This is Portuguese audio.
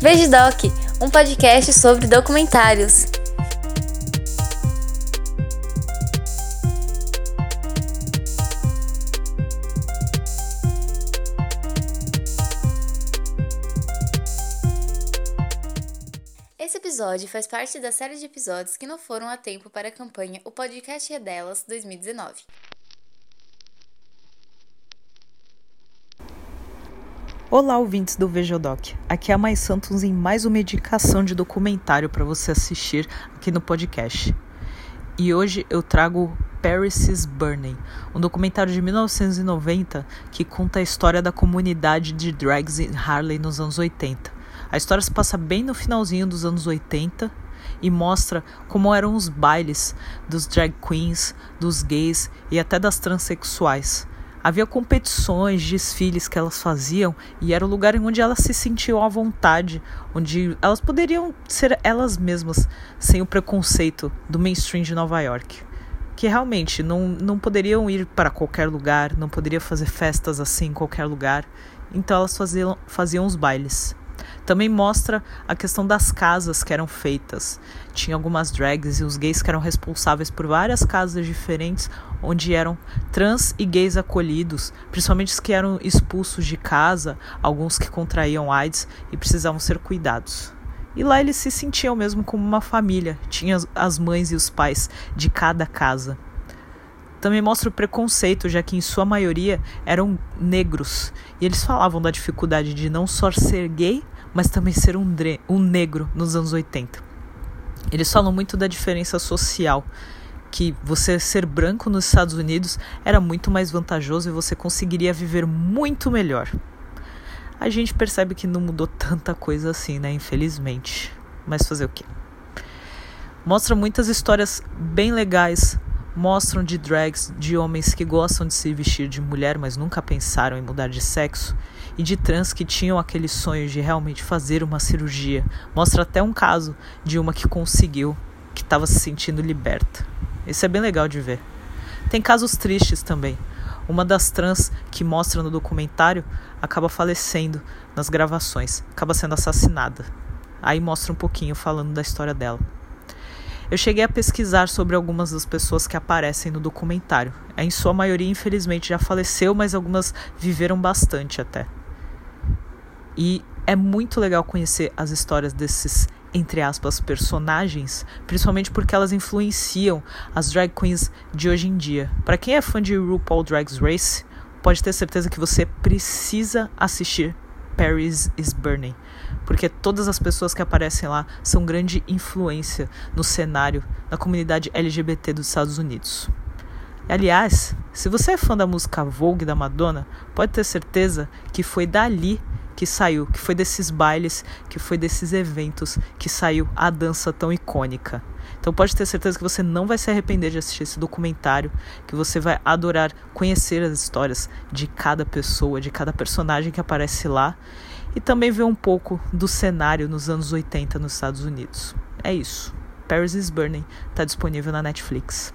Veja Doc, um podcast sobre documentários. Esse episódio faz parte da série de episódios que não foram a tempo para a campanha O Podcast é Delas 2019. Olá, ouvintes do Vejodoc. Aqui é a Mais Santos em mais uma indicação de documentário para você assistir aqui no podcast. E hoje eu trago Paris is Burning, um documentário de 1990 que conta a história da comunidade de drags em Harley nos anos 80. A história se passa bem no finalzinho dos anos 80 e mostra como eram os bailes dos drag queens, dos gays e até das transexuais. Havia competições, desfiles que elas faziam e era o lugar em onde elas se sentiam à vontade, onde elas poderiam ser elas mesmas, sem o preconceito do mainstream de Nova York. Que realmente não, não poderiam ir para qualquer lugar, não poderiam fazer festas assim em qualquer lugar, então elas faziam, faziam os bailes. Também mostra a questão das casas que eram feitas. Tinha algumas drags e os gays que eram responsáveis por várias casas diferentes onde eram trans e gays acolhidos, principalmente os que eram expulsos de casa, alguns que contraíam AIDS e precisavam ser cuidados. E lá eles se sentiam mesmo como uma família, tinha as mães e os pais de cada casa. Também mostra o preconceito, já que em sua maioria eram negros, e eles falavam da dificuldade de não só ser gay, mas também ser um, um negro nos anos 80. Eles falam muito da diferença social, que você ser branco nos Estados Unidos era muito mais vantajoso e você conseguiria viver muito melhor. A gente percebe que não mudou tanta coisa assim, né? Infelizmente. Mas fazer o quê? Mostra muitas histórias bem legais. Mostram de drags, de homens que gostam de se vestir de mulher, mas nunca pensaram em mudar de sexo e de trans que tinham aquele sonho de realmente fazer uma cirurgia. Mostra até um caso de uma que conseguiu, que estava se sentindo liberta. Isso é bem legal de ver. Tem casos tristes também. Uma das trans que mostra no documentário acaba falecendo nas gravações, acaba sendo assassinada. Aí mostra um pouquinho falando da história dela. Eu cheguei a pesquisar sobre algumas das pessoas que aparecem no documentário. Em sua maioria, infelizmente, já faleceu, mas algumas viveram bastante até. E é muito legal conhecer as histórias desses, entre aspas, personagens, principalmente porque elas influenciam as drag queens de hoje em dia. Para quem é fã de RuPaul Drag Race, pode ter certeza que você precisa assistir Paris is Burning, porque todas as pessoas que aparecem lá são grande influência no cenário da comunidade LGBT dos Estados Unidos. Aliás, se você é fã da música Vogue da Madonna, pode ter certeza que foi dali que saiu, que foi desses bailes, que foi desses eventos que saiu a dança tão icônica. Então pode ter certeza que você não vai se arrepender de assistir esse documentário, que você vai adorar conhecer as histórias de cada pessoa, de cada personagem que aparece lá e também ver um pouco do cenário nos anos 80 nos Estados Unidos. É isso. Paris is Burning está disponível na Netflix.